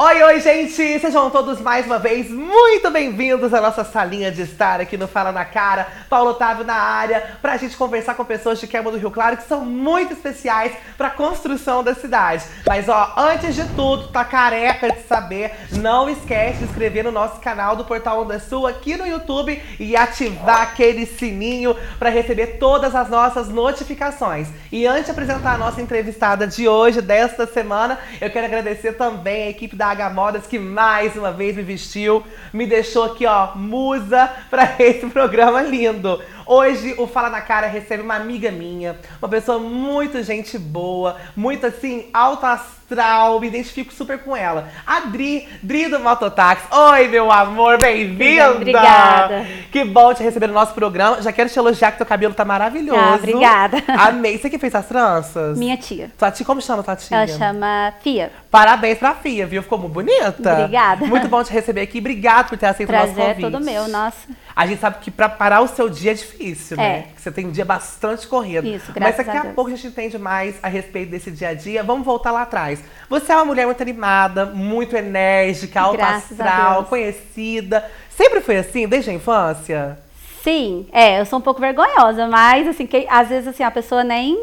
Oi, oi, gente! Sejam todos mais uma vez muito bem-vindos à nossa salinha de estar aqui no Fala na Cara. Paulo Otávio na área, pra gente conversar com pessoas de Quebra do Rio Claro que são muito especiais pra construção da cidade. Mas, ó, antes de tudo, tá careca de saber, não esquece de inscrever no nosso canal do Portal Onda Sul aqui no YouTube e ativar aquele sininho pra receber todas as nossas notificações. E antes de apresentar a nossa entrevistada de hoje, desta semana, eu quero agradecer também a equipe da H Modas que mais uma vez me vestiu, me deixou aqui, ó, musa para esse programa lindo. Hoje o Fala na Cara recebe uma amiga minha, uma pessoa muito gente boa, muito assim, alta astral, me identifico super com ela. A Dri, Dri do Mototáxi. Oi, meu amor, bem-vinda! Obrigada. Que bom te receber no nosso programa. Já quero te elogiar que teu cabelo tá maravilhoso. Ah, obrigada. Amei. Você que fez as tranças? Minha tia. Tua tia, como chama tua tia? Ela chama Fia. Parabéns pra Fia, viu? Ficou muito bonita. Obrigada. Muito bom te receber aqui. Obrigado por ter aceito o Prazer nosso é convite. todo meu, nossa. A gente sabe que pra parar o seu dia é difícil, né? É. Porque Você tem um dia bastante corrido. Isso, Mas graças daqui a Deus. pouco a gente entende mais a respeito desse dia a dia. Vamos voltar lá atrás. Você é uma mulher muito animada, muito enérgica, alta Graças a astral, conhecida. Sempre foi assim, desde a infância? Sim, é, eu sou um pouco vergonhosa, mas assim, que, às vezes assim, a pessoa nem.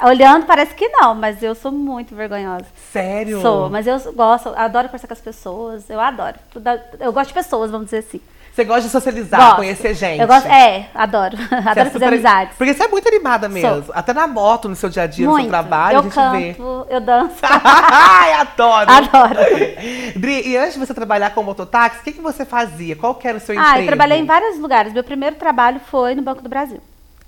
Olhando parece que não, mas eu sou muito vergonhosa. Sério? Sou, mas eu gosto, adoro conversar com as pessoas, eu adoro. Eu gosto de pessoas, vamos dizer assim. Você gosta de socializar, Gosto. conhecer gente? Eu gosto, é, adoro. Você é adoro fazer super- amizades. Porque você é muito animada mesmo. Até na moto, no seu dia a dia, no Muito. seu trabalho, eu a gente vê. canto, eu danço. Ai, adoro! Adoro. Dri, e antes de você trabalhar com mototáxi, o que, que você fazia? Qual que era o seu Ah, emprego? eu trabalhei em vários lugares. Meu primeiro trabalho foi no Banco do Brasil.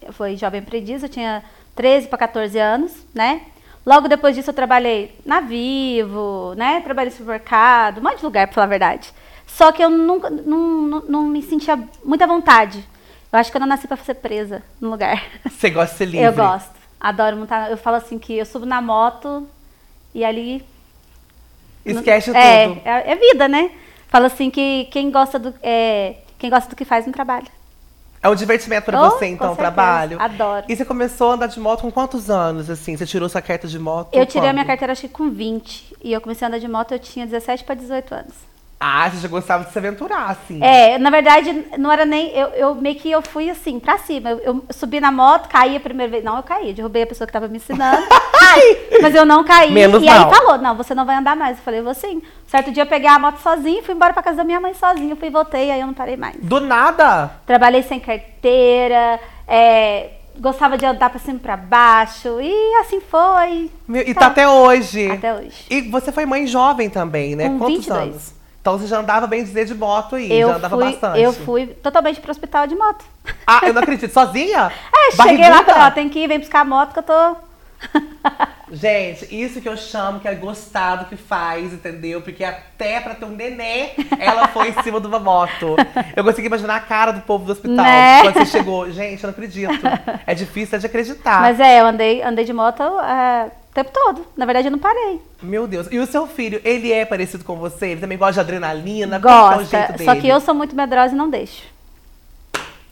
Eu fui jovem aprendiz, eu tinha 13 para 14 anos, né? Logo depois disso eu trabalhei na Vivo, né? Trabalhei no supermercado, um monte de lugar, pra falar a verdade. Só que eu nunca, não, não, não me sentia muita vontade. Eu acho que eu não nasci para ser presa no lugar. Você gosta de ser livre? Eu gosto. Adoro montar. Eu falo assim que eu subo na moto e ali Esquece é, tudo. é, é vida, né? Fala assim que quem gosta do é, quem gosta do que faz não trabalha. É um divertimento pra Oh, você, então, o trabalho. Adoro. E você começou a andar de moto com quantos anos, assim? Você tirou sua carta de moto Eu tirei a minha quando? carteira acho que com 20 e eu comecei a andar de moto eu tinha 17 para 18 anos. Ah, você já gostava de se aventurar, assim. É, na verdade não era nem eu, eu meio que eu fui assim pra cima. Eu, eu subi na moto, caí a primeira vez, não, eu caí, derrubei a pessoa que tava me ensinando. mas eu não caí. Menos e mal. aí falou: "Não, você não vai andar mais". Eu falei: "Vou sim". Certo dia eu peguei a moto sozinha e fui embora pra casa da minha mãe sozinha. Eu fui e voltei, aí eu não parei mais. Do nada? Trabalhei sem carteira, é, gostava de andar pra cima e pra baixo. E assim foi. Meu, e tá até hoje. Até hoje. E você foi mãe jovem também, né? Com Quantos 22. anos? Então você já andava bem dizer de moto aí, Eu já andava fui, bastante. eu fui totalmente pro hospital de moto. Ah, eu não acredito. Sozinha? É, cheguei lá e Barriguda? falei, ó, tem que ir, vem buscar a moto que eu tô. Gente, isso que eu chamo que é gostar do que faz, entendeu? Porque até pra ter um nenê, ela foi em cima de uma moto. Eu consegui imaginar a cara do povo do hospital Né? quando você chegou. Gente, eu não acredito. É difícil de acreditar. Mas é, eu andei, andei de moto é, o tempo todo. Na verdade, eu não parei. Meu Deus. E o seu filho, ele é parecido com você? Ele também gosta de adrenalina? É Gosta. jeito dele? Só que eu sou muito medrosa e não deixo.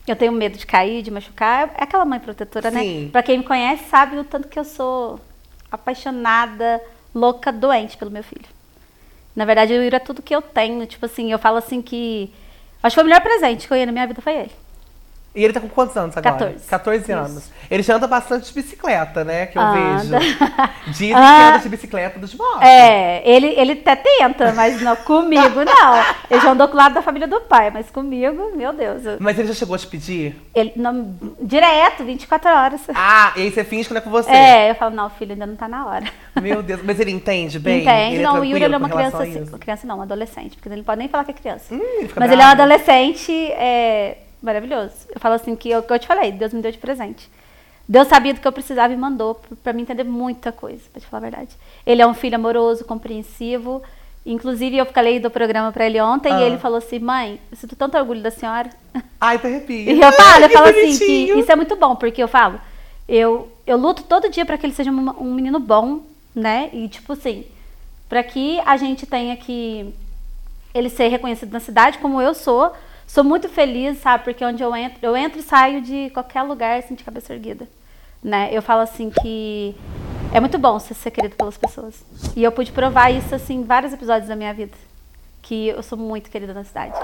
Eu tenho medo de cair, de machucar. É aquela mãe protetora, Sim. né? Pra quem me conhece, sabe o tanto que eu sou apaixonada, louca, doente pelo meu filho. Na verdade, o Iro é tudo que eu tenho. Tipo assim, eu falo assim que. Acho que foi o melhor presente que eu ia na minha vida foi ele. E ele tá com quantos anos agora? 14. 14 Isso. anos. Ele já anda bastante de bicicleta, né? Que eu Anda. vejo. Dizem que Ah. anda de bicicleta dos motos. É, ele, ele até tenta, mas não, comigo não. Ele já andou com o lado da família do pai, mas comigo, meu Deus. eu- Mas ele já chegou a te pedir? Ele, não, direto, 24 horas. Ah, e aí você finge que não é com você. É, eu falo, não, filho, ainda não tá na hora. Meu Deus, mas ele entende bem? Entende? Ele é não, o Yuri ele é uma criança, assim, isso? criança não, um adolescente, porque ele não pode nem falar que é criança. Hum, ele Mas ele é um bravo. adolescente é, maravilhoso. Eu falo assim, que é o que eu te falei, Deus me deu de presente. Deus sabia do que eu precisava e mandou p- pra mim entender muita coisa, pra te falar a verdade. Ele é um filho amoroso, compreensivo. Inclusive, eu falei do programa pra ele ontem Ah. e ele falou assim, mãe, eu sinto tanto orgulho da senhora. Ai, te arrepia. E eu falo, eu falo assim, que isso é muito bom, porque eu falo, eu, eu luto todo dia para que ele seja um, um menino bom, né? E tipo assim, para que a gente tenha que ele ser reconhecido na cidade como eu sou. Sou muito feliz, sabe? Porque onde eu entro, eu entro e saio de qualquer lugar assim de cabeça erguida, né? Eu falo assim que É muito bom ser querido pelas pessoas. E eu pude provar isso, assim, em vários episódios da minha vida. Que eu sou muito querida na cidade.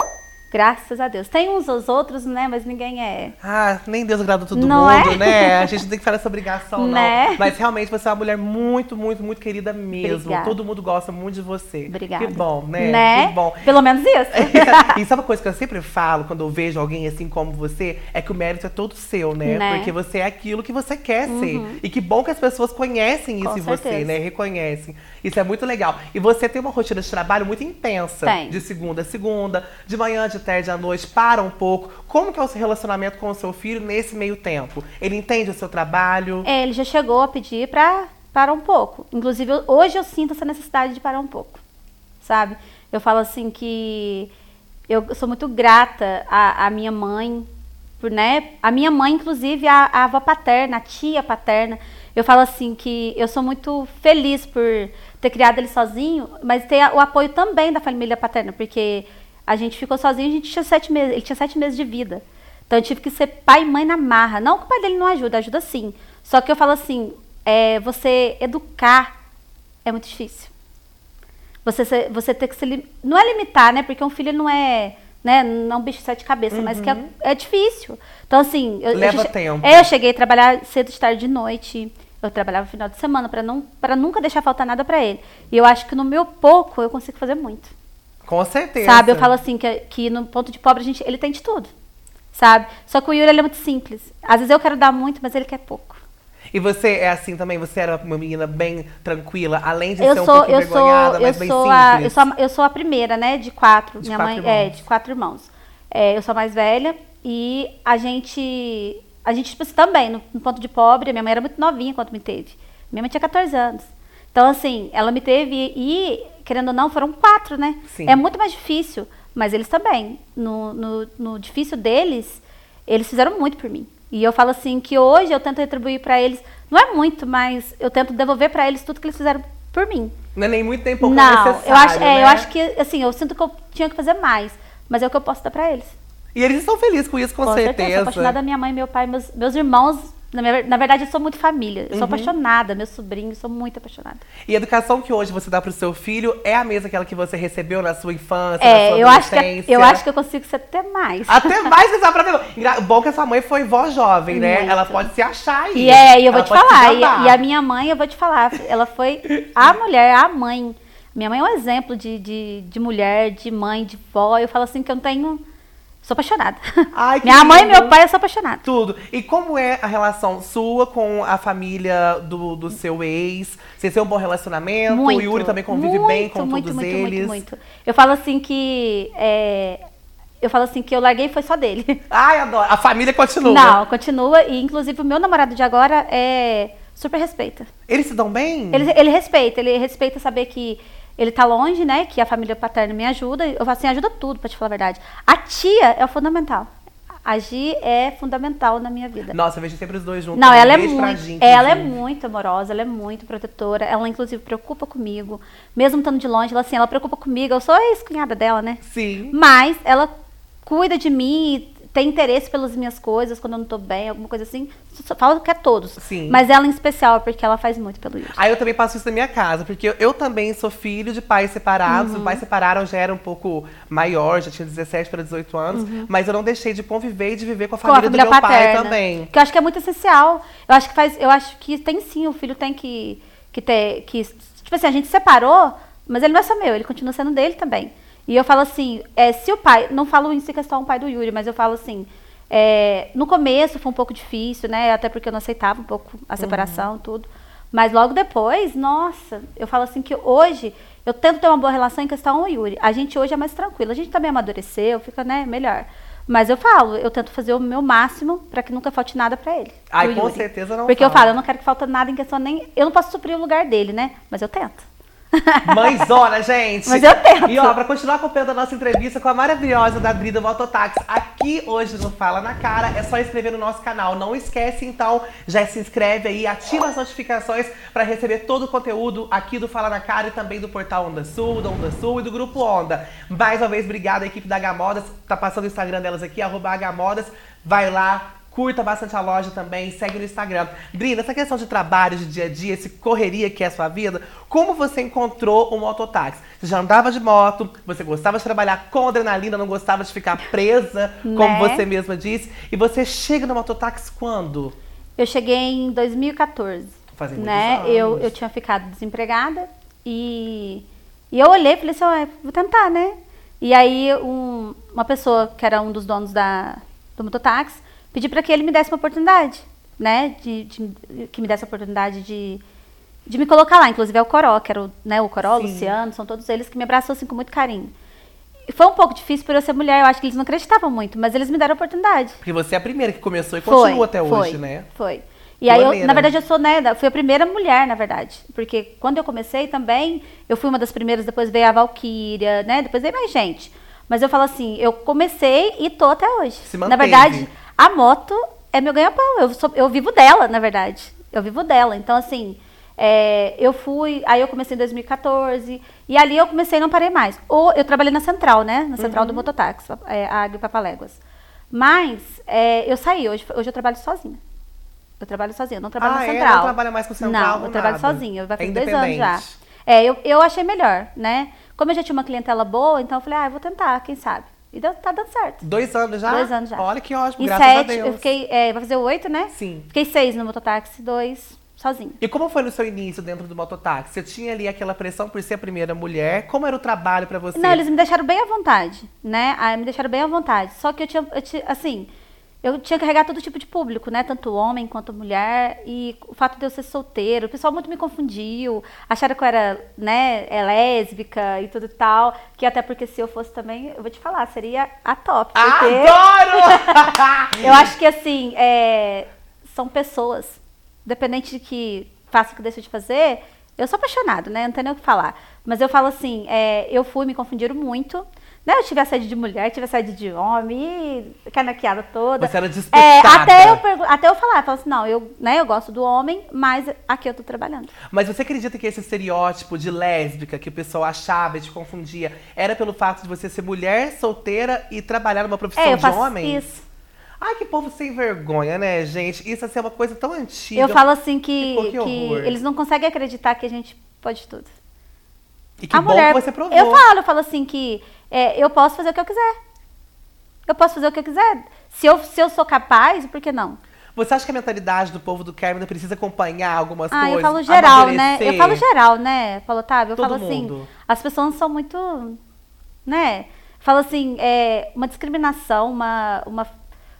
Graças a Deus. Tem uns aos outros, né? Mas ninguém é. Ah, nem Deus agrada todo Não mundo, é? né? A gente não tem que fazer essa obrigação, Né? não. Mas realmente você é uma mulher muito, muito, muito querida mesmo. Obrigada. Todo mundo gosta muito de você. Obrigada. Que bom, né? Né? Que bom. Pelo menos isso. e sabe uma coisa que eu sempre falo quando eu vejo alguém assim como você? É que o mérito é todo seu, né? Né? Porque você é aquilo que você quer ser. E que bom que as pessoas conhecem isso Com em você, certeza. né? Reconhecem. Isso é muito legal. E você tem uma rotina de trabalho muito intensa. Tem. De segunda a segunda, de manhã, de tarde à noite, para um pouco. Como que é o seu relacionamento com o seu filho nesse meio tempo? Ele entende o seu trabalho? É, ele já chegou a pedir pra parar um pouco. Inclusive, eu- hoje eu sinto essa necessidade de parar um pouco. Sabe? Eu falo assim que eu sou muito grata à, à minha mãe, por, né? A minha mãe, inclusive, a, a avó paterna, a tia paterna. Eu falo assim que eu sou muito feliz por ter criado ele sozinho, mas ter o apoio também da família paterna, porque a gente ficou sozinho, a gente tinha sete meses, ele tinha sete meses de vida. Então eu tive que ser pai e mãe na marra. Não que o pai dele não ajuda, ajuda sim. Só que eu falo assim, é, você educar é muito difícil. Você, você ter que se não é limitar, né? Porque um filho não é, né, não é um bicho de sete cabeças, mas que é, é difícil. Então assim, eu, eu Leva che- tempo. É, eu cheguei a trabalhar cedo, de tarde, de noite. Eu trabalhava no final de semana para não para nunca deixar faltar nada para ele. E eu acho que no meu pouco eu consigo fazer muito. Com certeza. Sabe? Eu falo assim, que, que no ponto de pobre a gente, ele tem de tudo. Sabe? Só que o Yuri ele é muito simples. Às vezes eu quero dar muito, mas ele quer pouco. E você é assim também? Você era uma menina bem tranquila, além de Eu ser um sou, pouco eu sou, envergonhada, eu mas bem sou a, simples? eu sou a, eu sou a primeira, né, de quatro. De Minha quatro mãe é irmãos. de quatro irmãos. É, eu sou a mais velha e a gente, a gente tipo assim, também no, no ponto de pobre. Minha mãe era muito novinha quando me teve. Minha mãe tinha 14 anos. Então assim, ela me teve e querendo ou não foram quatro, né? Sim. É muito mais difícil, mas eles também. No, no, no difícil deles, eles fizeram muito por mim. E eu falo assim que hoje eu tento retribuir para eles, não é muito, mas eu tento devolver para eles tudo que eles fizeram por mim. Não é nem muito nem pouco Não, necessário, eu acho, é, né? eu acho que assim, eu sinto que eu tinha que fazer mais, mas é o que eu posso dar pra eles. E eles estão felizes com isso, com, Com certeza, certeza. sou apaixonada da minha mãe, meu pai, meus, meus irmãos. Na, minha- na verdade, eu sou muito família. Uhum. Eu sou apaixonada, meus sobrinhos, sou muito apaixonada. E a educação que hoje você dá pro seu filho é a mesma aquela que você recebeu na sua infância, na É, sua eu acho, que, adolescência? eu acho que eu consigo ser até mais. Até mais que ver. Engra- Bom que a sua mãe foi vó jovem, né? Muito. Ela pode se achar aí. E é, e eu vou te falar, e, e a minha mãe, eu vou te falar, ela foi a mulher, a mãe. Minha mãe é um exemplo de, de, de mulher, de mãe, de vó. Eu falo assim que eu não tenho. Sou apaixonada. Ai, que minha mãe e lindo. meu pai, eu sou apaixonada. Tudo. E como é a relação sua com a família do, do seu ex? Vocês têm um bom relacionamento? Muito. o Yuri também convive muito, bem com muito, todos muito, eles? Muito, muito, Eu falo assim que. é, eu falo assim que eu larguei foi só dele. Ai, adoro. A família continua. Não, continua. E inclusive o meu namorado de agora é super respeita. Eles se dão bem? Ele, ele respeita, ele respeita saber que ele tá longe, né? Que a família paterna me ajuda. Eu falo assim, ajuda tudo, pra te falar a verdade. A tia é o fundamental. A Gi é fundamental na minha vida. Nossa, eu vejo sempre os dois juntos. Não, ela é muito, Gi, ela é inclusive. muito amorosa, ela é muito protetora. Ela inclusive preocupa comigo, mesmo estando de longe, ela assim, ela preocupa comigo. Eu sou a ex-cunhada dela, né? Sim. Mas ela cuida de mim, tem interesse pelas minhas coisas quando eu não tô bem, alguma coisa assim. Só falo que é todos. Sim. Mas ela em especial, porque ela faz muito pelo Yuri. Aí eu também passo isso na minha casa, porque eu, eu também sou filho de pais separados. Uhum. Os pais separaram, já era um pouco maior, já tinha 17 para 18 anos. Mas eu não deixei de conviver e de viver com a Uhum. Com a família, família do meu paterna. pai também. Que eu acho que é muito essencial. Eu acho que faz, eu acho que tem sim, o filho tem que, que ter. Que, tipo assim, a gente separou, mas ele não é só meu, ele continua sendo dele também. E eu falo assim, é, se o pai. Não falo isso em questão do pai do Yuri, mas eu falo assim. é, no começo foi um pouco difícil, né? Até porque eu não aceitava um pouco a separação, tudo. Mas logo depois, nossa, eu falo assim que hoje eu tento ter uma boa relação em questão ao Yuri. A gente hoje é mais tranquilo. A gente também amadureceu, fica, né, melhor. Mas eu falo, eu tento fazer o meu máximo para que nunca falte nada para ele. Ai, com Yuri. certeza não Porque eu falta. falo, eu não quero que falte nada em questão nem. Eu não posso suprir o lugar dele, né? Mas eu tento. Mãezona, gente! Mas eu tento. E ó, pra continuar acompanhando a nossa entrevista com a maravilhosa da Brida Mototáxi aqui hoje no Fala na Cara, é só inscrever no nosso canal. Não esquece, então, já se inscreve aí, ativa as notificações pra receber todo o conteúdo aqui do Fala na Cara e também do portal Onda Sul, da Onda Sul e do Grupo Onda. Mais uma vez, obrigada, equipe da H Modas. Tá passando o Instagram delas aqui, arroba H Modas. Vai lá, Curta bastante a loja também, segue no Instagram. Brina, essa questão de trabalho, de dia a dia, esse correria que é a sua vida, como você encontrou o mototáxi? Você já andava de moto, você gostava de trabalhar com adrenalina, não gostava de ficar presa, como Né? você mesma disse. E você chega no mototáxi quando? Eu cheguei em 2014. Fazem muitos né? Eu, eu tinha ficado desempregada e, e eu olhei e falei assim, "Ué, vou tentar, né? E aí um- uma pessoa que era um dos donos da, do mototáxi pedi para que ele me desse uma oportunidade, né? De, de- que me desse a oportunidade de, de me colocar lá. Inclusive é o Coró, que era o, né, o Coró, o. Luciano, são todos eles que me abraçou assim com muito carinho. E foi um pouco difícil por eu ser mulher, eu acho que eles não acreditavam muito, mas eles me deram a oportunidade. Porque você é a primeira que começou e Foi, continua até foi, hoje, né? Foi. E aí, eu, na verdade, eu sou, né, fui a primeira mulher, na verdade. Porque quando eu comecei também, eu fui uma das primeiras, depois veio a Valkyria, né? Depois veio mais gente. Mas eu falo assim, eu comecei e tô até hoje. Se na manteve. verdade, a moto é meu ganha-pão. Eu, sou- eu vivo dela, na verdade. Eu vivo dela. Então, assim, é, eu fui, aí eu comecei em 2014, e ali eu comecei e não parei mais. Ou eu trabalhei na central, né? Na central Uhum. do mototáxi, é, a Agri Papaléguas. Mas é, eu saí, hoje, hoje eu trabalho sozinha. Eu trabalho sozinha, eu não trabalho Ah, na é? central. Não trabalha mais com central, Não, eu nada. trabalho sozinha. Vai É fazer dois anos já. É, eu, eu achei melhor, né? Como eu já tinha uma clientela boa, então eu falei, ah, eu vou tentar, quem sabe. E deu, tá dando certo. Dois anos já? Dois anos já. Olha que ótimo, Em graças a sete, Deus. eu fiquei, é, vai fazer oito, né? Sim. Fiquei seis no mototáxi, dois sozinha. E como foi no seu início dentro do mototáxi? Você tinha ali aquela pressão por ser a primeira mulher? Como era o trabalho pra você? Não, eles me deixaram bem à vontade, né? Aí me deixaram bem à vontade. Só que eu tinha, eu tinha- assim, eu tinha que carregar todo tipo de público, né? Tanto homem quanto mulher. E o fato de eu ser solteiro, o pessoal muito me confundiu. Acharam que eu era, né, é lésbica e tudo tal. Que até porque se eu fosse também, eu vou te falar, seria a top. Porque Adoro! eu acho que, assim, é, são pessoas, dependente de que faça o que deixa de fazer, eu sou apaixonada, né? Não tem nem o que falar. Mas eu falo assim, é, eu fui, me confundiram muito. Né? Eu tive assédio de mulher, tive assédio de homem, e canaqueada toda. Você era É, disputada. até, eu até eu falar, eu falo assim, não, eu, né, eu gosto do homem, mas aqui eu tô trabalhando. Mas você acredita que esse estereótipo de lésbica que o pessoal achava e te confundia era pelo fato de você ser mulher, solteira e trabalhar numa profissão é, eu de faço homem? isso. Ai, que povo sem vergonha, né, gente? Isso assim, é uma coisa tão antiga. Eu falo assim que, que que eles não conseguem acreditar que a gente pode tudo. E que a bom mulher, que você provou. Eu falo, eu falo assim que é, eu posso fazer o que eu quiser. Eu posso fazer o que eu quiser. Se eu, se eu sou capaz, por que não? Você acha que a mentalidade do povo do Carmen precisa acompanhar algumas Ah, coisas? eu falo geral, né? Eu falo geral, né, Paulo Otávio? Eu Todo falo assim, mundo. as pessoas são muito, né? Falo assim, é, uma discriminação, uma, uma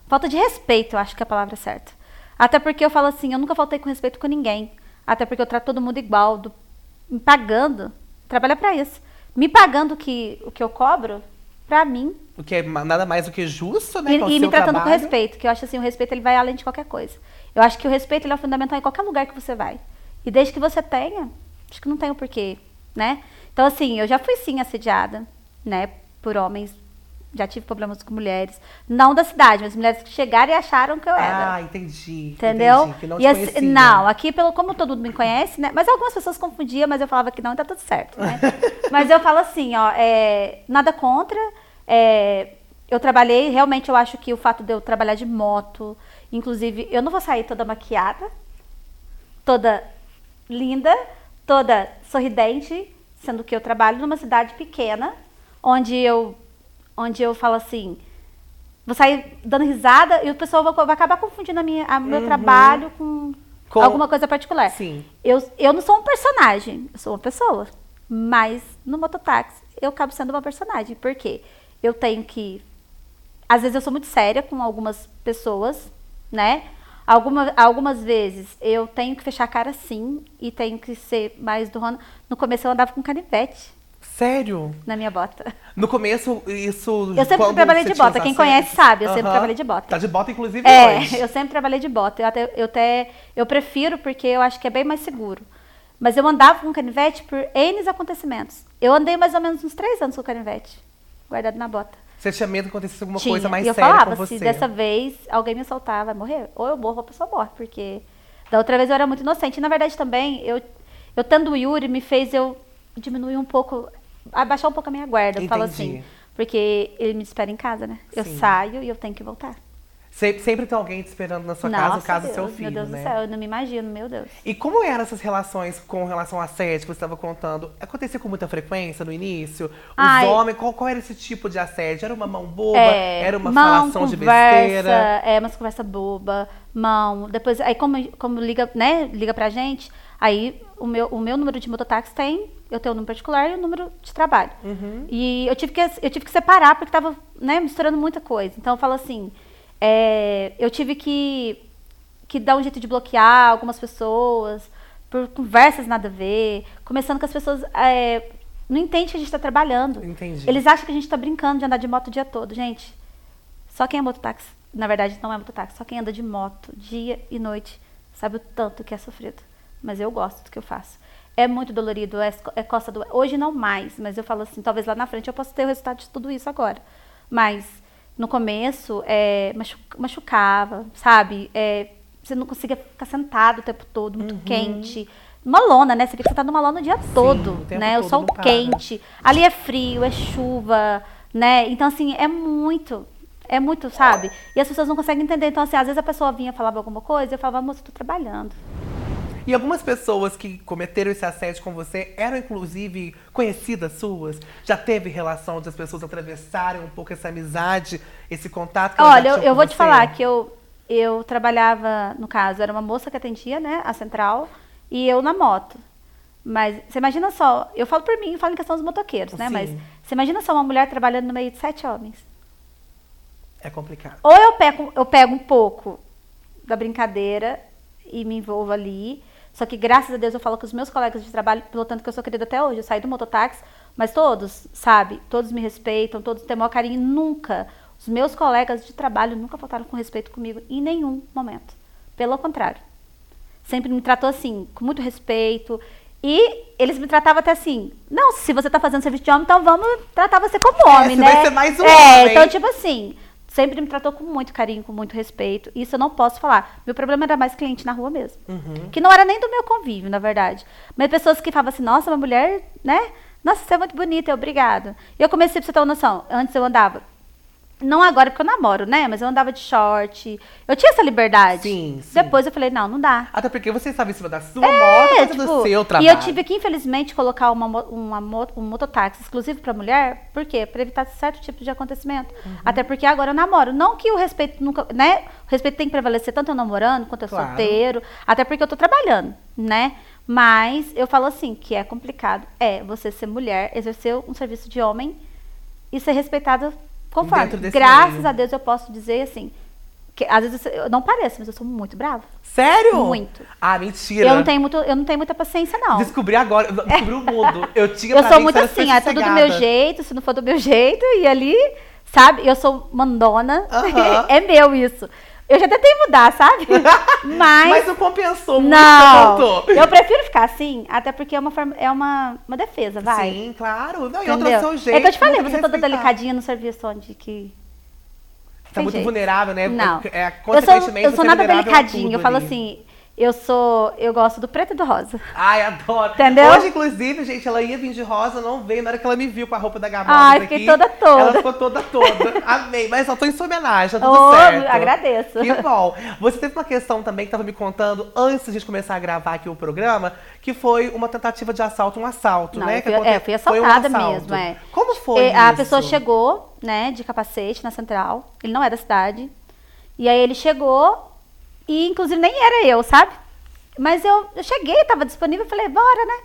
falta de respeito, eu acho que é a palavra certa. Até porque eu falo assim, eu nunca faltei com respeito com ninguém. Até porque eu trato todo mundo igual, do- me pagando, trabalha pra isso. Me pagando o que, o que eu cobro, pra mim, O que é nada mais do que justo, né? e, e me tratando com trabalho. respeito, que eu acho assim, o respeito ele vai além de qualquer coisa. Eu acho que o respeito ele é fundamental em qualquer lugar que você vai. E desde que você tenha, acho que não tem o porquê, né? Então assim, eu já fui sim assediada, né, por homens, já tive problemas com mulheres, não da cidade, mas mulheres que chegaram e acharam que eu era. Ah, entendi. Entendeu? Entendi, que não e assim, não, aqui pelo como todo mundo me conhece, né? Mas algumas pessoas confundiam, mas eu falava que não, e tá tudo certo, né? mas eu falo assim, ó, é, nada contra. é, eu trabalhei, realmente eu acho que o fato de eu trabalhar de moto, inclusive, eu não vou sair toda maquiada, toda linda, toda sorridente, sendo que eu trabalho numa cidade pequena, onde eu, onde eu falo assim, vou sair dando risada e o pessoal vai, vai acabar confundindo a minha, a meu trabalho com, Uhum. Com- alguma coisa particular. Sim. Eu, eu não sou um personagem, eu sou uma pessoa. Mas no mototáxi eu acabo sendo uma personagem. Por quê? Eu tenho que. Às vezes eu sou muito séria com algumas pessoas, né? Alguma, algumas vezes eu tenho que fechar a cara sim e tenho que ser mais do Rona. No começo eu andava com canivete Sério? na minha bota. No começo, isso. Eu sempre trabalhei de bota. Quem conhece sabe, eu sempre Aham. trabalhei de bota. Tá de bota, inclusive, É, hoje. eu sempre trabalhei de bota. Eu até, eu até eu prefiro porque eu acho que é bem mais seguro. Mas eu andava com canivete por N acontecimentos. Eu andei mais ou menos uns três anos com canivete, guardado na bota. Você tinha medo que acontecesse alguma Tinha. coisa mais e eu séria falava, com você. se dessa vez alguém me soltar, vai morrer. Ou eu morro ou a pessoa morre, porque da outra vez eu era muito inocente. E, na verdade, também, eu, eu tendo o Yuri, me fez eu diminuir um pouco, abaixar um pouco a minha guarda. Eu falo assim, porque ele me espera em casa, né? Eu Sim. saio e eu tenho que voltar. Sempre, sempre tem alguém te esperando na sua casa, no Nossa, caso do Deus, seu filho, Meu Deus né? do céu, eu não me imagino, meu Deus. E como eram essas relações com relação à assédio que você estava contando? Acontecia com muita frequência no início? Os Ai. homens, qual, qual era esse tipo de assédio? Era uma mão boba? É, era uma mão, falação de conversa, besteira? É, umas conversa boba, mão. Depois, aí como, como liga, né, liga pra gente, aí o meu, o meu número de mototáxi tem, eu tenho o número particular e o número de trabalho. Uhum. E eu tive, que, eu tive que separar, porque tava né, misturando muita coisa. Então eu falo assim, é, eu tive que, que dar um jeito de bloquear algumas pessoas, por conversas nada a ver, começando que as pessoas é, não entendem que a gente está trabalhando. Entendi. Eles acham que a gente está brincando de andar de moto o dia todo. Gente, só quem é mototáxi, na verdade não é mototáxi, só quem anda de moto dia e noite sabe o tanto que é sofrido. Mas eu gosto do que eu faço. É muito dolorido, é, é costa do. Hoje não mais, mas eu falo assim, talvez lá na frente eu possa ter o resultado de tudo isso agora. Mas no começo é, machu- machucava, sabe? É, você não conseguia ficar sentado o tempo todo, muito quente. Uma lona, né? Você fica sentado numa lona o dia todo, o né? O todo sol não para. quente. Ali é frio, é chuva, né? Então, assim, é muito, é muito, sabe? E as pessoas não conseguem entender. Então, assim, às vezes a pessoa vinha falava alguma coisa, eu falava, moça, eu tô trabalhando. E algumas pessoas que cometeram esse assédio com você eram, inclusive, conhecidas suas? Já teve relação de as pessoas atravessarem um pouco essa amizade, esse contato Olha, eu, eu vou te você? falar que eu, eu trabalhava, no caso, era uma moça que atendia, né, a central, e eu na moto. Mas você imagina só, eu falo por mim, eu falo em questão dos motoqueiros, né? Sim. Mas você imagina só uma mulher trabalhando no meio de sete homens. É complicado. Ou eu pego, eu pego um pouco da brincadeira e me envolvo ali. Só que graças a Deus eu falo com os meus colegas de trabalho, pelo tanto que eu sou querida até hoje. Eu saí do mototáxi, mas todos, sabe? Todos me respeitam, todos têm o maior carinho. Nunca, os meus colegas de trabalho nunca faltaram com respeito comigo em nenhum momento. Pelo contrário. Sempre me tratou assim, com muito respeito. E eles me tratavam até assim, não, se você tá fazendo serviço de homem, então vamos tratar você como É, homem, você né? vai ser mais um é, homem. então, tipo assim, sempre me tratou com muito carinho, com muito respeito. Isso eu não posso falar. Meu problema era mais cliente na rua mesmo. Uhum. Que não era nem do meu convívio, na verdade. Mas pessoas que falavam assim, nossa, uma mulher, né? Nossa, você é muito bonita, eu obrigado. E eu comecei, pra você ter uma noção, antes eu andava. Não agora porque eu namoro, né? Mas eu andava de short. Eu tinha essa liberdade. Sim, sim. Depois eu falei, não, não dá. Até porque você estava em cima da sua moto, É, fazendo tipo, o seu trabalho. E eu tive que, infelizmente, colocar uma, uma um mototáxi exclusivo para mulher, por quê? Para evitar certo tipo de acontecimento. Uhum. Até porque agora eu namoro. Não que o respeito nunca, né? O respeito tem que prevalecer tanto eu namorando quanto eu Claro. solteiro. Até porque eu tô trabalhando, né? Mas eu falo assim, que é complicado. É você ser mulher, exercer um serviço de homem e ser respeitada desse Graças meio. a Deus eu posso dizer assim, que às vezes eu não pareço, mas eu sou muito brava. Sério? Muito. Ah, mentira. Eu não tenho muito, eu não tenho muita paciência não. Descobri agora, descobri o mundo. Eu tinha Eu sou muito assim, é tudo do meu jeito, se não for do meu jeito, e ali, sabe? Eu sou mandona. Aham. é meu isso. Eu já tentei mudar, sabe? Mas, Mas não compensou muito, não. Eu prefiro ficar assim, até porque é uma, é uma, uma defesa, vai. Sim, claro. Não, e outra Entendeu? é o seu jeito. é que eu te falei, você é toda delicadinha no serviço onde que. Tá tem muito jeito. vulnerável, né? Não. É, Eu sou, eu sou é nada delicadinha. Eu falo ali. assim, eu sou. Eu gosto do preto e do rosa. Ai, adoro. Entendeu? Hoje, inclusive, gente, ela ia vir de rosa, não veio. Na hora que ela me viu com a roupa da Gamosa Ai, aqui, fiquei toda toda. Ela ficou toda toda. Amei. Mas só tô em sua homenagem, tá tudo Oh, certo. agradeço. Que bom. Você teve uma questão também que tava me contando antes da gente começar a gravar aqui o programa, que foi uma tentativa de assalto, um assalto, Não, né? fui, é, fui foi um assaltada assalto. mesmo, é. Como foi A isso? pessoa chegou, né, de capacete na central. Ele não é da cidade. E aí ele chegou e inclusive nem era eu, sabe? Mas eu, eu cheguei, tava disponível, falei, bora, né?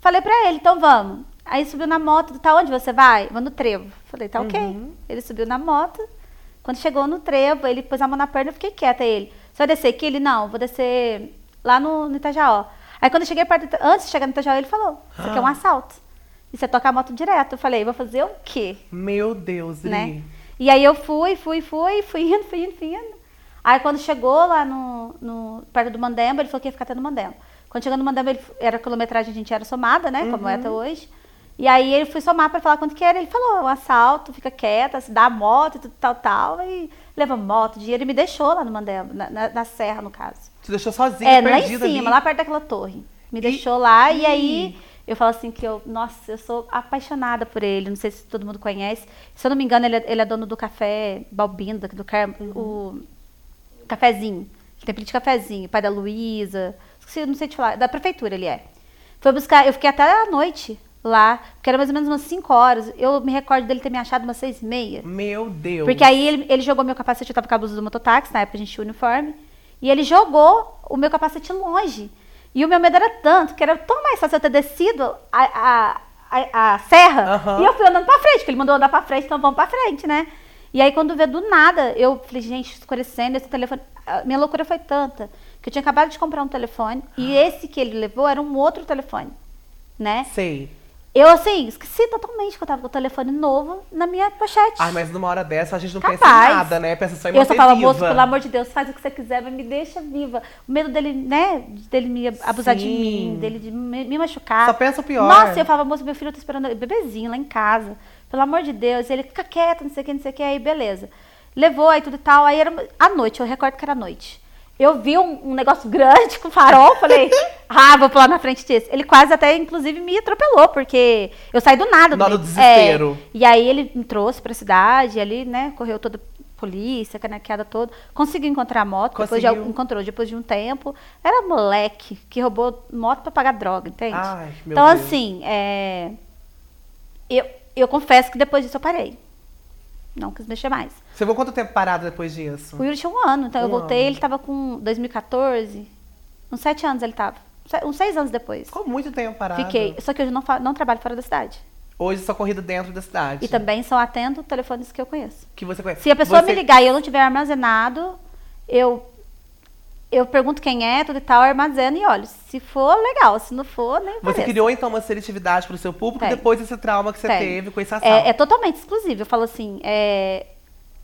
Falei pra ele, então vamos. Aí subiu na moto, tá onde você vai? Vou no trevo. Falei, tá ok. Uhum. Ele subiu na moto. Quando chegou no trevo, ele pôs a mão na perna, eu fiquei quieta. Ele, você vai descer aqui? Ele, não, vou descer lá no, no Itajaó. Aí quando eu cheguei perto, antes de chegar no Itajaó, ele falou, isso aqui é um Ah. assalto. E você toca a moto direto. Eu falei, vou fazer o quê? Meu Deus, né? E aí eu fui, fui, fui, fui indo, fui indo, fui indo. Aí quando chegou lá no, no- perto do Mandemba, ele falou que ia ficar até no Mandemba. Quando chegou no Mandemba, ele, era a quilometragem, a gente era somada, né? Como é até hoje. E aí ele foi somar pra falar quanto que era. Ele falou, um assalto, fica quieta, se dá a moto e tudo tal, tal. E leva moto, dinheiro. E me deixou lá no Mandemba, na, na- na serra, no caso. Te deixou sozinha, É, lá em cima, ali. lá perto daquela torre. Me deixou lá e, e- aí Eu falo assim que eu, nossa, eu sou apaixonada por ele. Não sei se todo mundo conhece. Se eu não me engano, ele é, ele é dono do café Balbino, do, do Car- o cafezinho. Ele tem apelido de cafezinho, pai da Luísa. Esqueci, Não sei te falar, da prefeitura ele é. Foi buscar, eu fiquei até a noite lá, porque era mais ou menos umas 5 horas. Eu me recordo dele ter me achado umas 6 e meia. Meu Deus. Porque aí ele, ele jogou meu capacete, eu tava com a blusa do mototáxi, na época a gente tinha uniforme. E ele jogou o meu capacete longe. E o meu medo era tanto, que era tão mais fácil eu ter descido a, a, a, a serra. Aham. E eu fui andando pra frente, porque ele mandou andar pra frente, então vamos pra frente, né? E aí quando vê do nada, eu falei, gente, escurecendo, esse telefone. a Minha loucura foi tanta, que eu tinha acabado de comprar um telefone, e Ah. esse que ele levou era um outro telefone, né? Sei. Eu, assim, esqueci totalmente que eu tava com o telefone novo na minha pochete. Ai, mas numa hora dessa a gente não pensa em Capaz. nada, né? Pensa só em Eu só falo, moço, pelo amor de Deus, faz o que você quiser, mas me deixa viva. O medo dele, né, dele me abusar de Sim. mim, dele de me, me machucar. Só pensa o pior. Nossa, eu falava, moço, meu filho tá esperando bebezinho lá em casa. Pelo amor de Deus. Ele fica quieto, não sei o que, não sei o que, aí beleza. Levou aí tudo e tal, aí era à noite, eu recordo que era à noite. Eu vi um, um negócio grande com farol, falei, ah, vou pular na frente disso. Ele quase até, inclusive, me atropelou, porque eu saí do nada. Na hora dele. do desespero. É, e aí ele me trouxe pra cidade, ali, né, correu toda polícia, canequeada toda. Conseguiu encontrar a moto, depois de, encontrou depois de um tempo. Era moleque que roubou moto pra pagar droga, entende? Ai, meu então, Deus. assim, é, eu, eu confesso que depois disso eu parei. Não quis mexer mais. Você ficou quanto tempo parado depois disso? O Yuri tinha um ano, então eu Um voltei, ano. ele tava com 2014, uns sete anos ele tava. Se- Uns seis anos depois. Ficou muito tempo parado. Fiquei. Só que hoje eu não, não trabalho fora da cidade. Hoje só corrida dentro da cidade. E também só atendo telefones que eu conheço. Que você conhece. Se a pessoa Você- me ligar e eu não tiver armazenado, eu eu pergunto quem é, tudo e tal, armazeno e olho. Se for, legal. Se não for, nem Você criou então uma seletividade pro seu público Tem. depois desse trauma que você Tem. teve com esse assalto. É, é totalmente exclusivo. Eu falo assim, é...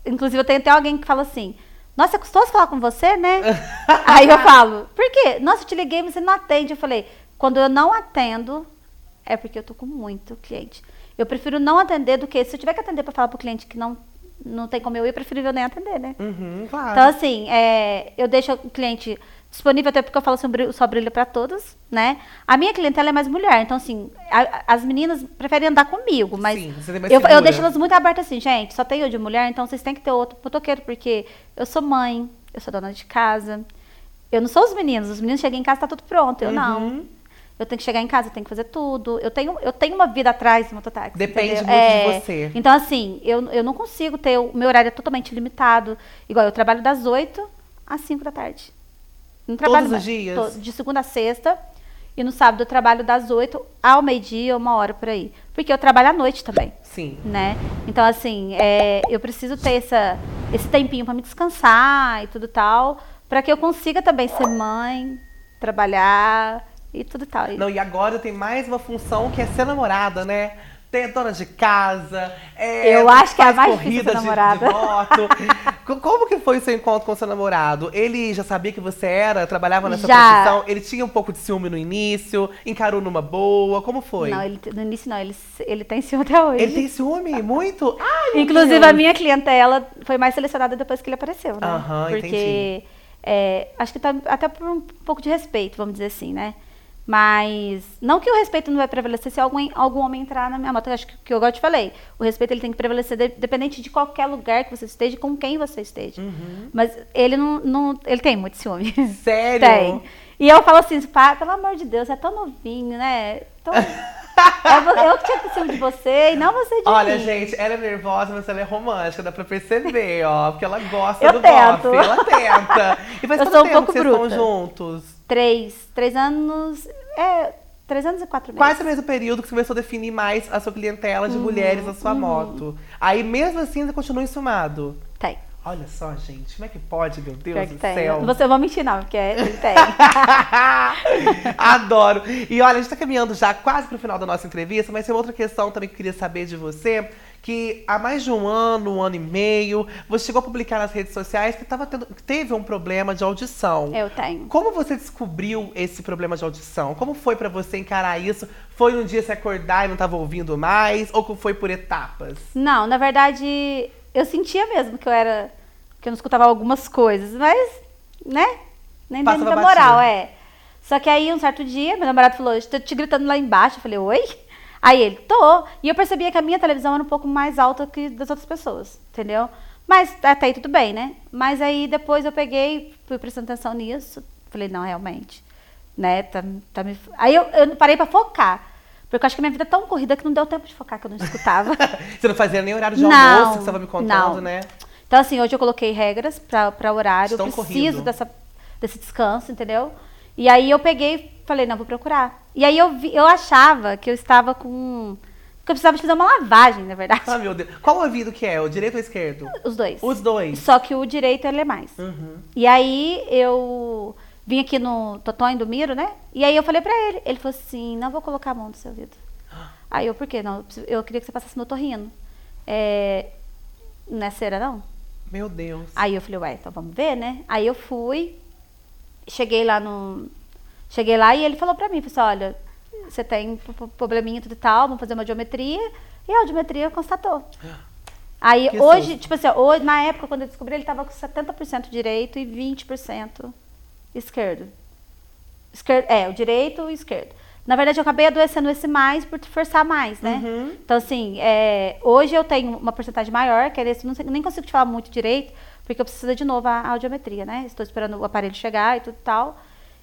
inclusive eu tenho até alguém que fala assim, nossa, é custoso falar com você, né? Aí eu falo, por quê? Nossa, eu te liguei, mas você não atende. Eu falei, quando eu não atendo, é porque eu tô com muito cliente. Eu prefiro não atender do que, se eu tiver que atender para falar pro cliente que não, não tem como eu ir, eu nem atender, né? Uhum, claro. Então, assim, é, eu deixo o cliente disponível, até porque eu falo sobre o Só Brilha para todos, né? A minha clientela é mais mulher, então, assim, a- as meninas preferem andar comigo, mas Sim, você tem mais eu, eu deixo elas muito abertas assim, gente, só tem eu de mulher, então vocês têm que ter outro motoqueiro, porque eu sou mãe, eu sou dona de casa, eu não sou os meninos, os meninos chegam em casa, tá tudo pronto, eu não. Eu tenho que chegar em casa, eu tenho que fazer tudo. Eu tenho, eu tenho uma vida atrás do mototáxi. Depende entendeu? É, muito de você. Então, assim, eu, eu não consigo ter. O meu horário é totalmente limitado. Igual eu trabalho das 8 às 5 da tarde. Não trabalho os mais. dias? To- De segunda a sexta. E no sábado eu trabalho das 8 ao meio-dia, uma hora por aí. Porque eu trabalho à noite também Sim. né? Então, assim, é, eu preciso ter essa, esse tempinho para me descansar e tudo tal, para que eu consiga também ser mãe, trabalhar e tudo tal. Não, e agora tem mais uma função que é ser namorada, né? Tem dona de casa. é, Eu acho que é a mais difícil corrida ser de- namorada. De, moto. Co- Como que foi o seu encontro com o seu namorado? Ele já sabia que você era, trabalhava nessa Já. profissão? Ele tinha um pouco de ciúme no início? Encarou numa boa? Como foi? Não, ele, no início não, ele, ele tem ciúme até hoje. Ele tem ciúme? Muito? Ai, Inclusive, Deus. a minha clientela foi mais selecionada depois que ele apareceu, né? Aham, Porque entendi. é, acho que tá até por um pouco de respeito, vamos dizer assim, né? Mas não que o respeito não vai prevalecer se algum, algum homem entrar na minha moto. Eu acho que, que eu te falei. O respeito ele tem que prevalecer de- dependente de qualquer lugar que você esteja, com quem você esteja. Uhum. Mas ele não, não. Ele tem muito ciúme. Sério? Tem. E eu falo assim, pá, pelo amor de Deus, é tão novinho, né? Tão... É eu que tinha que ciúme de você e não você de Olha, mim. gente, ela é nervosa, mas ela é romântica, dá pra perceber, ó. Porque ela gosta Eu do tento. bofe, ela tenta. E faz Eu quanto um pouco que vocês estão bruta. juntos? Três. Três anos. É, três anos e quatro meses. Quase o mesmo período que você começou a definir mais a sua clientela Uhum, de mulheres na sua moto. Aí, mesmo assim, você continua enciumado. Olha só, gente, como é que pode, meu Deus que do tem. céu? Eu vou mentir, não, porque ele tem. Adoro. E olha, a gente tá caminhando já quase pro final da nossa entrevista, mas tem outra questão também que eu queria saber de você. Que há mais de um ano, um ano e meio, você chegou a publicar nas redes sociais que, tava tendo, que teve um problema de audição. eu tenho. Como você descobriu esse problema de audição? Como foi pra você encarar isso? Foi um dia se acordar e não tava ouvindo mais? Ou foi por etapas? Não, na verdade, eu sentia mesmo que eu era. que eu não escutava algumas coisas, mas, né? Nem dei muita batido. moral, é. Só que aí, um certo dia, meu namorado falou, estou te gritando lá embaixo. Eu falei, oi? Aí ele, tô. E eu percebia que a minha televisão era um pouco mais alta que das outras pessoas, entendeu? Mas até aí tudo bem, né? Mas aí depois eu peguei, fui prestando atenção nisso. Falei, não, realmente. Né? Tá, tá me... Aí eu, eu parei pra focar. Porque eu acho que minha vida é tão corrida que não deu tempo de focar, que eu não escutava. Você não fazia nem horário de Não, almoço que você estava me contando, não. né? Então, assim, hoje eu coloquei regras para horário. Estão eu preciso dessa, desse descanso, entendeu? E aí eu peguei e falei, não, vou procurar. E aí eu, vi, eu achava que eu estava com. que eu precisava de fazer uma lavagem, na verdade. Ah, meu Deus. Qual ouvido que é? O direito ou o esquerdo? Os dois. Os dois. Só que o direito ele é mais. Uhum. E aí eu vim aqui no do Miro, né? E aí eu falei pra ele. Ele falou assim: não vou colocar a mão no seu ouvido. Aí eu, por quê? Não, eu queria que você passasse no torrino. É, não é cera, não? Meu Deus. Aí eu falei, ué, então vamos ver, né? Aí eu fui, cheguei lá no. Cheguei lá e ele falou pra mim, falou assim, olha, você tem probleminha tudo e tal, vamos fazer uma geometria. E a geometria constatou. Aí Que hoje, susto. tipo assim, hoje, na época, quando eu descobri, ele tava com 70% direito e 20% esquerdo. Esquerdo, é, o direito e o esquerdo. Na verdade, eu acabei adoecendo esse mais por forçar mais, né? Uhum. Então, assim, é, hoje eu tenho uma porcentagem maior, que é esse, não sei- nem consigo te falar muito direito, porque eu preciso de novo a, a audiometria, né? Estou esperando o aparelho chegar e tudo e tal.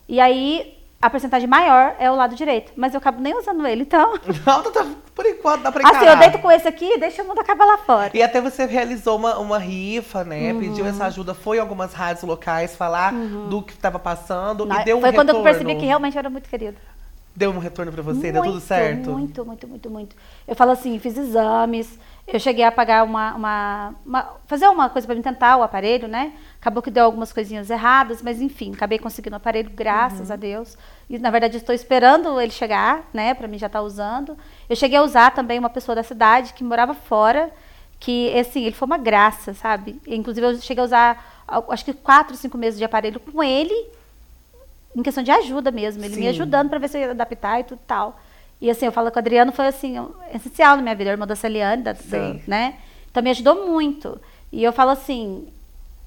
E aí, a porcentagem maior é o lado direito, mas eu acabo nem usando ele, então. Não, tá- tá- por enquanto dá pra Assim, encarar. eu deito com esse aqui, deixa o mundo acabar lá fora. E até você realizou uma, uma rifa, né? Uhum. Pediu essa ajuda, foi em algumas rádios locais falar do que estava passando Na- e deu um Foi retorno. quando eu percebi que realmente era muito querido. Deu um retorno pra você? deu tudo Muito, certo? Muito, muito, muito, muito. Eu falo assim, fiz exames, eu cheguei a pagar uma. uma, uma- fazer uma coisa para me tentar o aparelho, né? Acabou que deu algumas coisinhas erradas, mas enfim, acabei conseguindo o aparelho, graças Uhum. a Deus. E na verdade estou esperando ele chegar, né? Para mim já estar usando. Eu cheguei a usar também uma pessoa da cidade que morava fora, que assim, ele foi uma graça, sabe? Inclusive eu cheguei a usar acho que quatro, cinco meses de aparelho com ele em questão de ajuda mesmo, ele Sim. me ajudando para ver se eu ia adaptar e tudo tal. E assim, eu falo que o Adriano foi assim, essencial na minha vida, irmão da Celiane, da, da- né? Então me ajudou muito. E eu falo assim,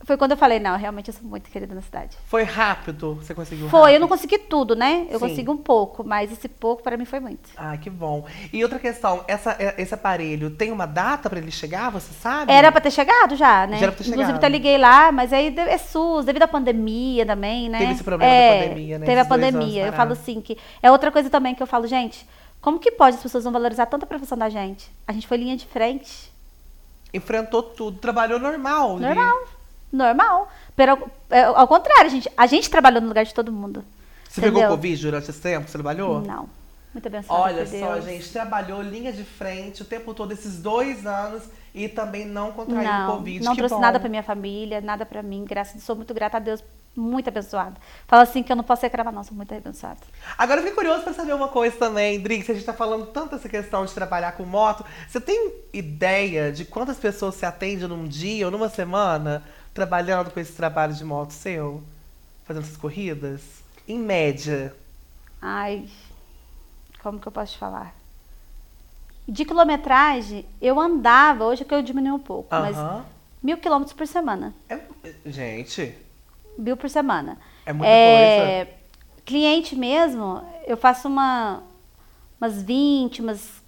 foi quando eu falei, não, realmente eu sou muito querida na cidade. Foi rápido? Você conseguiu Foi, rápido? eu não consegui tudo, né? Eu Sim. consegui um pouco, mas esse pouco para mim foi muito. Ah, que bom. E outra questão, essa, é- esse aparelho tem uma data pra ele chegar, você sabe? Era para ter chegado já, né? Já era pra ter Inclusive, chegado. até liguei lá, mas aí é SUS, devido à pandemia também, né? Teve esse problema da É, pandemia, né? Teve a Esses anos pandemia. Eu falo assim que é outra coisa também que eu falo, gente, como que pode as pessoas não valorizar tanto a profissão da gente? A gente foi linha de frente. Enfrentou tudo, trabalhou normal. ali. Normal. Pero, é, ao contrário, a gente, a gente trabalhou no lugar de todo mundo. Você pegou entendeu? Covid durante esse tempo? Você trabalhou? Não. Muito abençoada Olha só, Deus. gente, trabalhou linha de frente o tempo todo, esses dois anos, e também não contraiu Não, Covid. não que trouxe bom. nada pra minha família, nada pra mim. Graças a Deus, sou muito grata a Deus, muito abençoada. Falo assim que eu não posso reclamar, não, sou muito abençoada. Agora eu fiquei curioso pra saber uma coisa também, Drix. A gente tá falando tanto essa questão de trabalhar com moto. Você tem ideia de quantas pessoas você atende num dia ou numa semana trabalhando com esse trabalho de moto seu? Fazendo essas corridas? Em média. Ai, como que eu posso te falar? De quilometragem, eu andava, hoje é que eu diminui um pouco, mas Aham. mil quilômetros por semana. É- gente, Mil por semana. é muita coisa. Cliente mesmo, eu faço uma, umas 20, umas.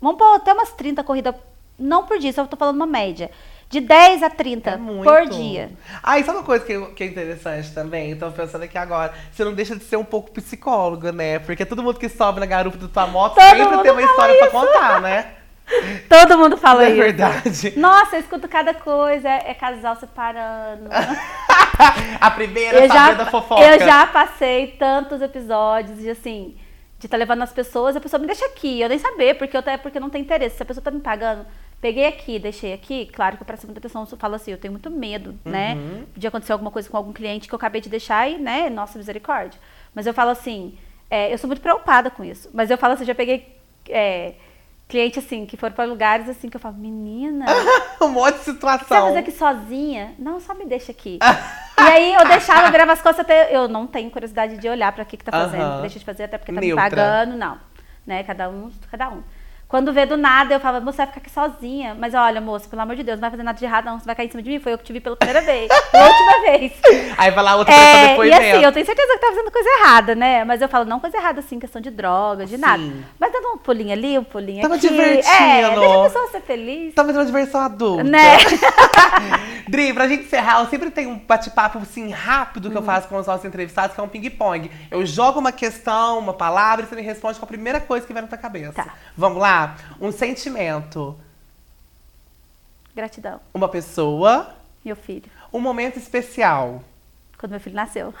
Vamos pôr até umas 30 corridas, não por dia, só tô falando uma média. De 10 a 30 É por dia. Ah, e sabe uma coisa que, que é interessante também? Tô pensando aqui agora. Você não deixa de ser um pouco psicóloga, né? Porque todo mundo que sobe na garupa da tua moto Todo sempre tem uma história pra isso. contar, né? Todo mundo fala é isso. verdade. Nossa, eu escuto cada coisa, é casal separando. A primeira eu já, da fofoca. eu já passei tantos episódios de assim, de estar levando as pessoas, a pessoa me deixa aqui, eu nem saber, porque eu, tá- porque não tem interesse. Se a pessoa tá me pagando, peguei aqui, deixei aqui, claro que eu presto muita atenção, eu falo assim, eu tenho muito medo, né? Uhum. De acontecer alguma coisa com algum cliente que eu acabei de deixar e, né, nossa misericórdia. Mas eu falo assim, é, eu sou muito preocupada com isso. Mas eu falo assim, já peguei é, cliente assim, que foram para lugares assim, que eu falo, menina. um monte de Você vai situação. fazer aqui sozinha? Não, só me deixa aqui. e aí eu deixava, virava as costas até. Eu não tenho curiosidade de olhar para o que, que tá fazendo. Aham. Deixa de fazer, até porque tá Neutra. me pagando, não. Né? Cada um, cada um. Quando vê do nada, eu falava, moça, vai ficar aqui sozinha. Mas olha, moça, pelo amor de Deus, não vai fazer nada de errado, não. Você vai cair em cima de mim. Foi eu que te vi pela primeira vez. Pela última vez. Aí vai lá outra pessoa É, e assim, eu tenho certeza que tá fazendo coisa errada, né? Mas eu falo, não coisa errada, assim, questão de drogas, de nada. Sim. Mas dando um pulinho ali, um pulinho Tava aqui. divertindo. É, deixa a pessoa ser feliz. Fazendo uma diversão adulta. Né? Dri, pra gente encerrar, eu sempre tenho um bate-papo assim rápido Uhum. que eu faço com os nossos entrevistados, que é um ping-pong. Eu jogo uma questão, uma palavra, e você me responde com a primeira coisa que vem na tua cabeça. Tá. Vamos lá? Um sentimento, Gratidão. uma pessoa, Meu filho. um momento especial. Quando meu filho nasceu.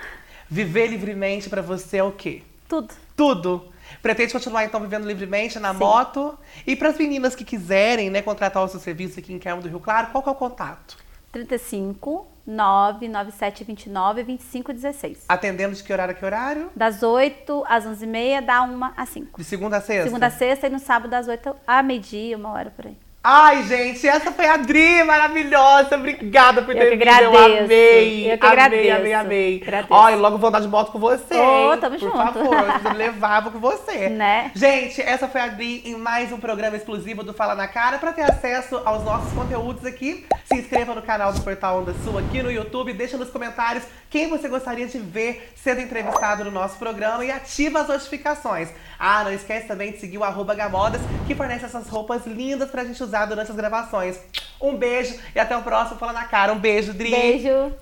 Viver livremente pra você é o quê? Tudo. Tudo. Pretende continuar então vivendo livremente na Sim. moto? E para as meninas que quiserem, né, contratar o seu serviço aqui em Carmo do Rio Claro, qual que é o contato? 35 997 29 25 16. Atendendo de que horário a que horário? Das 8 às 11h30, da 1 às 5. De segunda a sexta? Segunda a sexta e no sábado das 8 a meio-dia, uma hora por aí. Ai, gente, essa foi a Dri, maravilhosa. Obrigada por Eu ter que vindo. Eu agradeço. amei. Eu que amei, agradeço. amei, amei. Olha, logo vou andar de moto com você. Ô, hein? tamo por junto. favor, me levar, vou com você. Né? Gente, essa foi a Dri em mais um programa exclusivo do Fala na Cara. Para ter acesso aos nossos conteúdos aqui, se inscreva no canal do Portal Onda Sul aqui no YouTube. Deixa nos comentários quem você gostaria de ver sendo entrevistado no nosso programa e ativa as notificações. Ah, não esquece também de seguir o arroba Gamodas, que fornece essas roupas lindas pra gente usar durante as gravações. Um beijo e até o próximo Fala na Cara. Um beijo, Dri. Beijo.